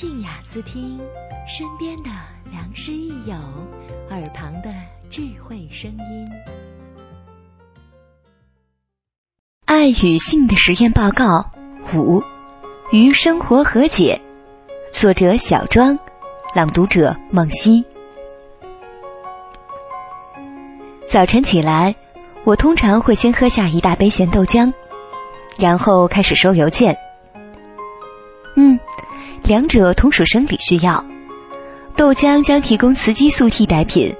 静雅思听，身边的良师益友，耳旁的智慧声音。爱与性的实验报告五：与生活和解。作者小庄，朗读者梦溪。早晨起来，我通常会先喝下一大杯咸豆浆，然后开始收邮件。嗯。两者同属生理需要，豆浆将提供雌激素替代品，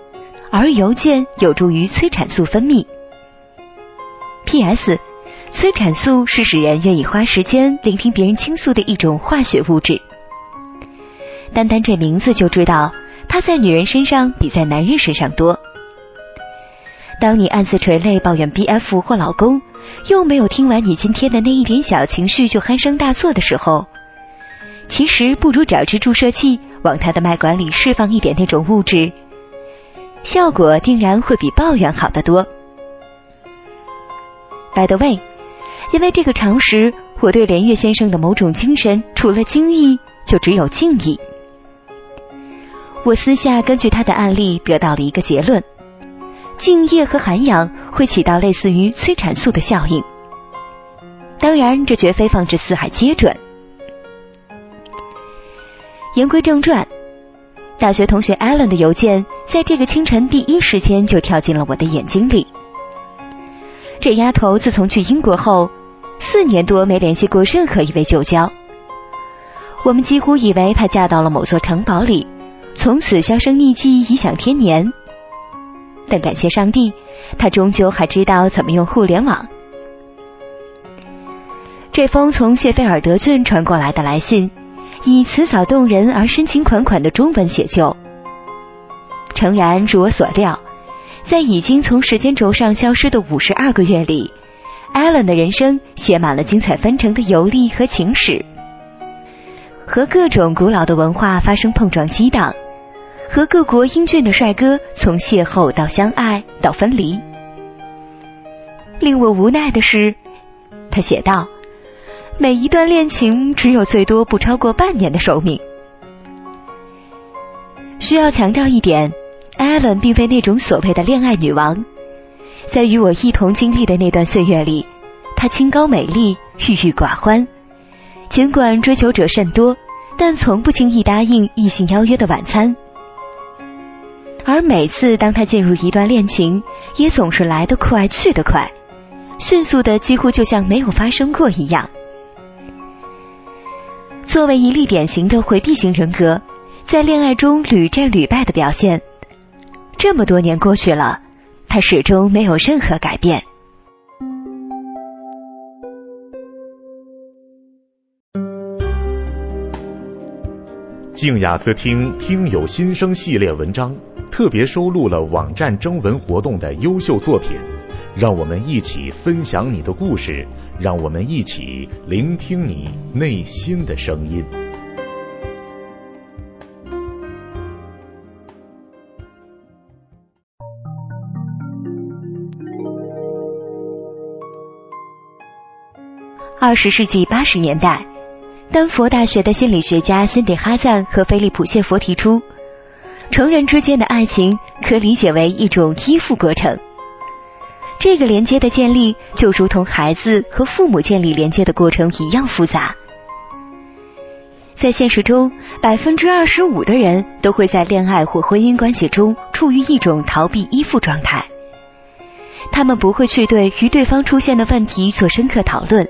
而邮件有助于催产素分泌。P.S. 催产素是使人愿意花时间聆听别人倾诉的一种化学物质。单单这名字就知道，它在女人身上比在男人身上多。当你暗自垂泪抱怨 B.F. 或老公，又没有听完你今天的那一点小情绪就鼾声大作的时候。其实不如找支注射器往他的脉管里释放一点那种物质，效果定然会比抱怨好得多。By the way，因为这个常识，我对连岳先生的某种精神除了惊异，就只有敬意。我私下根据他的案例得到了一个结论：敬业和涵养会起到类似于催产素的效应。当然，这绝非放之四海皆准。言归正传，大学同学艾伦的邮件在这个清晨第一时间就跳进了我的眼睛里。这丫头自从去英国后，四年多没联系过任何一位旧交。我们几乎以为她嫁到了某座城堡里，从此销声匿迹，颐享天年。但感谢上帝，她终究还知道怎么用互联网。这封从谢菲尔德郡传过来的来信。以词藻动人而深情款款的中文写就。诚然，如我所料，在已经从时间轴上消失的五十二个月里，艾伦的人生写满了精彩纷呈的游历和情史，和各种古老的文化发生碰撞激荡，和各国英俊的帅哥从邂逅到相爱到分离。令我无奈的是，他写道。每一段恋情只有最多不超过半年的寿命。需要强调一点，艾伦并非那种所谓的恋爱女王，在与我一同经历的那段岁月里，她清高美丽，郁郁寡欢。尽管追求者甚多，但从不轻易答应异性邀约的晚餐。而每次当她进入一段恋情，也总是来得快去得快，迅速的几乎就像没有发生过一样。作为一例典型的回避型人格，在恋爱中屡战屡败的表现，这么多年过去了，他始终没有任何改变。静雅思听听友心声系列文章，特别收录了网站征文活动的优秀作品，让我们一起分享你的故事。让我们一起聆听你内心的声音。二十世纪八十年代，丹佛大学的心理学家辛迪哈赞和菲利普谢佛提出，成人之间的爱情可理解为一种依附过程。这个连接的建立，就如同孩子和父母建立连接的过程一样复杂。在现实中，百分之二十五的人都会在恋爱或婚姻关系中处于一种逃避依附状态。他们不会去对与对方出现的问题做深刻讨论，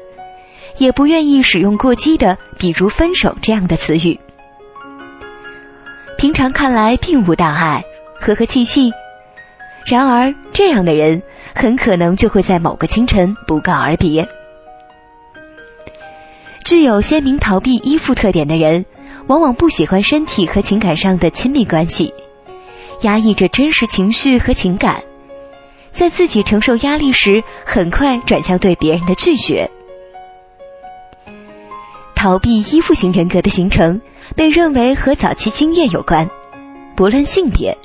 也不愿意使用过激的，比如“分手”这样的词语。平常看来并无大碍，和和气气。然而，这样的人。很可能就会在某个清晨不告而别。具有鲜明逃避依附特点的人，往往不喜欢身体和情感上的亲密关系，压抑着真实情绪和情感，在自己承受压力时，很快转向对别人的拒绝。逃避依附型人格的形成，被认为和早期经验有关，不论性别。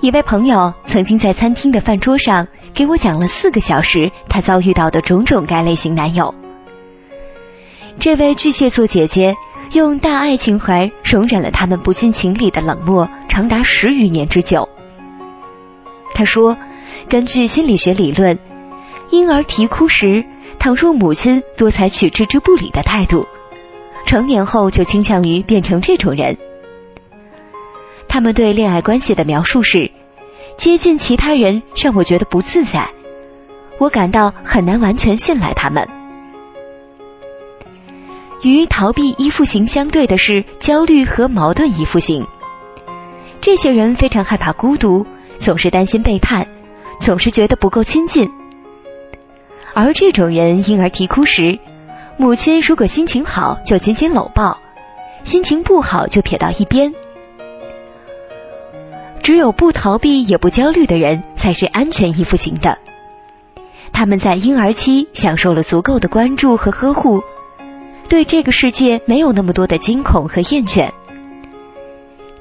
一位朋友曾经在餐厅的饭桌上给我讲了四个小时他遭遇到的种种该类型男友。这位巨蟹座姐姐用大爱情怀容忍了他们不近情理的冷漠，长达十余年之久。他说，根据心理学理论，婴儿啼哭时，倘若母亲多采取置之不理的态度，成年后就倾向于变成这种人。他们对恋爱关系的描述是：接近其他人让我觉得不自在，我感到很难完全信赖他们。与逃避依附型相对的是焦虑和矛盾依附型。这些人非常害怕孤独，总是担心背叛，总是觉得不够亲近。而这种人婴儿啼哭时，母亲如果心情好就紧紧搂抱，心情不好就撇到一边。只有不逃避也不焦虑的人才是安全依附型的。他们在婴儿期享受了足够的关注和呵护。对这个世界没有那么多的惊恐和厌倦，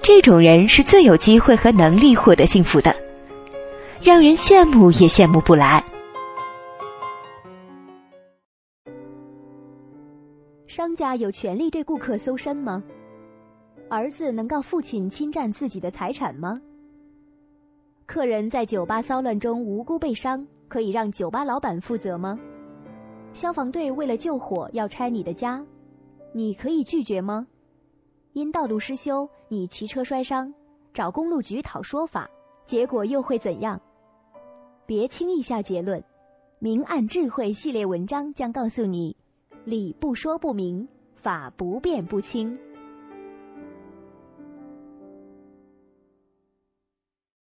这种人是最有机会和能力获得幸福的，让人羡慕也羡慕不来。商家有权利对顾客搜身吗？儿子能告父亲侵占自己的财产吗？客人在酒吧骚乱中无辜被伤，可以让酒吧老板负责吗？消防队为了救火要拆你的家，你可以拒绝吗？因道路失修，你骑车摔伤，找公路局讨说法，结果又会怎样？别轻易下结论。明暗智慧系列文章将告诉你：理不说不明，法不辩不清。